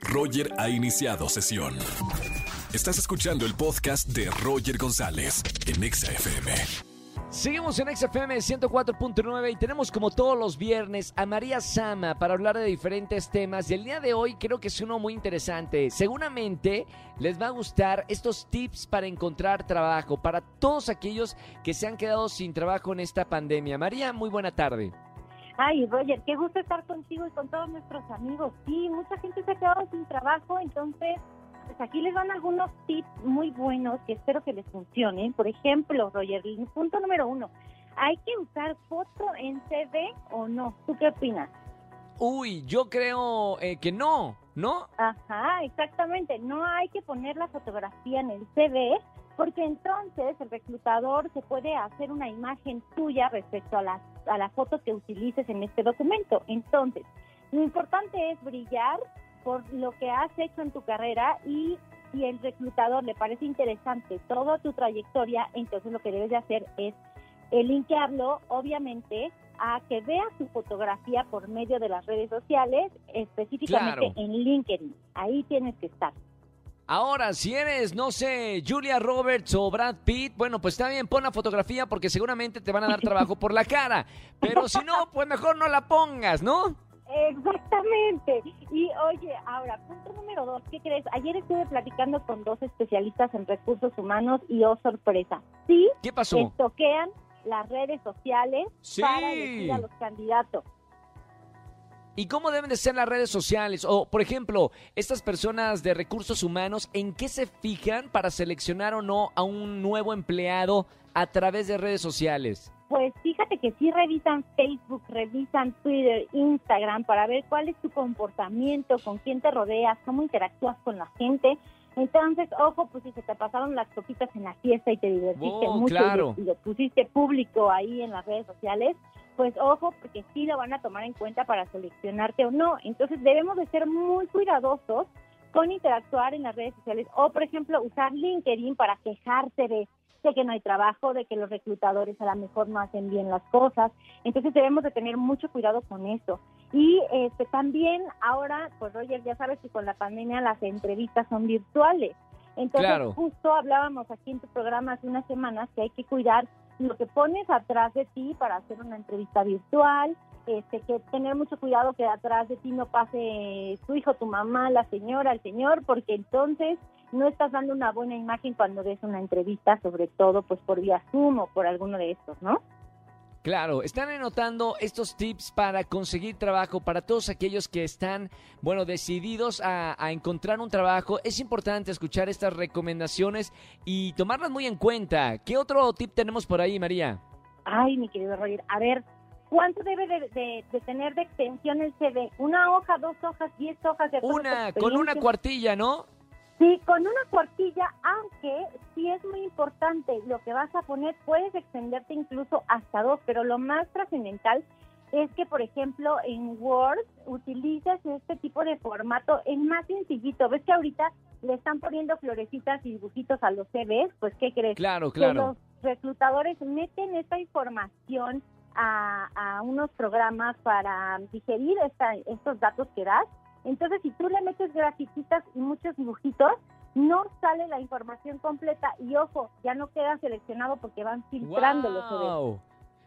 Roger ha iniciado sesión. Estás escuchando el podcast de Roger González en Exa FM. Seguimos en XFM 104.9 y tenemos como todos los viernes a María Sama para hablar de diferentes temas y el día de hoy creo que es uno muy interesante. Seguramente les va a gustar estos tips para encontrar trabajo para todos aquellos que se han quedado sin trabajo en esta pandemia. María, muy buena tarde. Ay, Roger, qué gusto estar contigo y con todos nuestros amigos. Sí, mucha gente se ha quedado sin trabajo, entonces pues aquí les dan algunos tips muy buenos que espero que les funcionen. Por ejemplo, Roger, punto número uno, ¿hay que usar foto en CV o no? ¿Tú qué opinas? Uy, yo creo eh, que no, ¿no? Ajá, exactamente. No hay que poner la fotografía en el CV porque entonces el reclutador se puede hacer una imagen tuya respecto a la, a la foto que utilices en este documento. Entonces, lo importante es brillar por lo que has hecho en tu carrera y si el reclutador le parece interesante toda tu trayectoria, entonces lo que debes de hacer es linkearlo, obviamente, a que vea su fotografía por medio de las redes sociales, específicamente en LinkedIn. Ahí tienes que estar. Ahora, si eres, no sé, Julia Roberts o Brad Pitt, bueno, pues está bien, pon la fotografía porque seguramente te van a dar trabajo por la cara. Pero si no, pues mejor no la pongas, ¿no? Exactamente. Y oye, ahora, punto número dos, ¿qué crees? Ayer estuve platicando con dos especialistas en recursos humanos y oh sorpresa, sí, ¿qué pasó? toquean las redes sociales para elegir a los candidatos. ¿Y cómo deben de ser las redes sociales? O, por ejemplo, estas personas de recursos humanos, ¿en qué se fijan para seleccionar o no a un nuevo empleado a través de redes sociales? Pues fíjate que sí revisan Facebook, revisan Twitter, Instagram para ver cuál es tu comportamiento, con quién te rodeas, cómo interactúas con la gente. Entonces, ojo, pues si se te pasaron las copitas en la fiesta y te divertiste oh, mucho y, lo pusiste público ahí en las redes sociales, pues ojo, porque sí lo van a tomar en cuenta para seleccionarte o no. Entonces debemos de ser muy cuidadosos con interactuar en las redes sociales o, por ejemplo, usar LinkedIn para quejarte de de que no hay trabajo, de que los reclutadores a lo mejor no hacen bien las cosas. Entonces debemos de tener mucho cuidado con eso. Y este también ahora, pues Roger, ya sabes que con la pandemia las entrevistas son virtuales. Entonces justo hablábamos aquí en tu programa hace unas semanas que hay que cuidar lo que pones atrás de ti para hacer una entrevista virtual, este, que tener mucho cuidado que atrás de ti no pase tu hijo, tu mamá, la señora, el señor, porque entonces no estás dando una buena imagen cuando des una entrevista, sobre todo pues por vía Zoom o por alguno de estos, ¿no? Claro, están anotando estos tips para conseguir trabajo para todos aquellos que están, bueno, decididos a, a, encontrar un trabajo. Es importante escuchar estas recomendaciones y tomarlas muy en cuenta. ¿Qué otro tip tenemos por ahí, María? Ay, mi querido Roger, a ver, ¿cuánto debe de, de tener de extensión el CV? ¿Una hoja, dos hojas, diez hojas de Una, con una cuartilla, ¿no? Sí, con una cuartilla, aunque sí es muy importante lo que vas a poner, puedes extenderte incluso hasta dos, pero lo más trascendental es que, por ejemplo, en Word utilices este tipo de formato, en más sencillito. ¿Ves que ahorita le están poniendo florecitas y dibujitos a los CVs? Pues, ¿qué crees? Claro, claro. Que los reclutadores meten esta información a, a unos programas para digerir esta, estos datos que das entonces, si tú le metes grafiquitas y muchos dibujitos, no sale la información completa y ojo, ya no queda seleccionado porque van filtrando los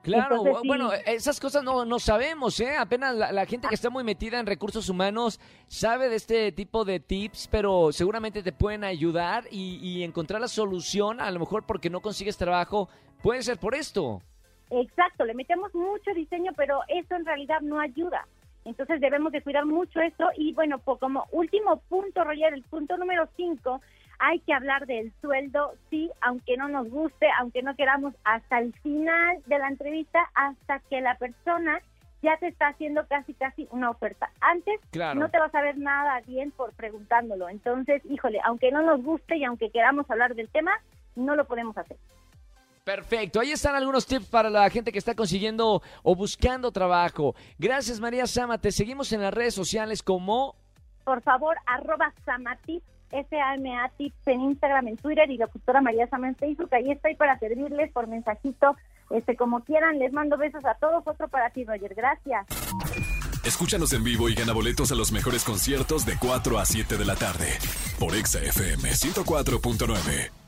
Claro, bueno, esas cosas no, no sabemos, ¿eh? Apenas la, gente que está muy metida en recursos humanos sabe de este tipo de tips, pero seguramente te pueden ayudar y, y encontrar la solución, a lo mejor porque no consigues trabajo, puede ser por esto. Exacto, le metemos mucho diseño, pero eso en realidad no ayuda. Entonces debemos de cuidar mucho esto y bueno, como último punto, Roger, el punto número cinco, hay que hablar del sueldo, sí, aunque no nos guste, aunque no queramos, hasta el final de la entrevista, hasta que la persona ya te está haciendo casi, casi una oferta. Antes no te vas a ver nada bien por preguntándolo. Entonces, híjole, aunque no nos guste y aunque queramos hablar del tema, no lo podemos hacer. Perfecto, ahí están algunos tips para la gente que está consiguiendo o buscando trabajo. Gracias María Sama, te seguimos en las redes sociales como... Por favor, arroba Samatip, S-A-M-A tips en Instagram, en Twitter y la locutora María Sama en Facebook. Ahí estoy para servirles por mensajito, este como quieran. Les mando besos a todos. Otro para ti, Roger. Gracias. Escúchanos en vivo y gana boletos a los mejores conciertos de 4 a 7 de la tarde por Exa FM 104.9.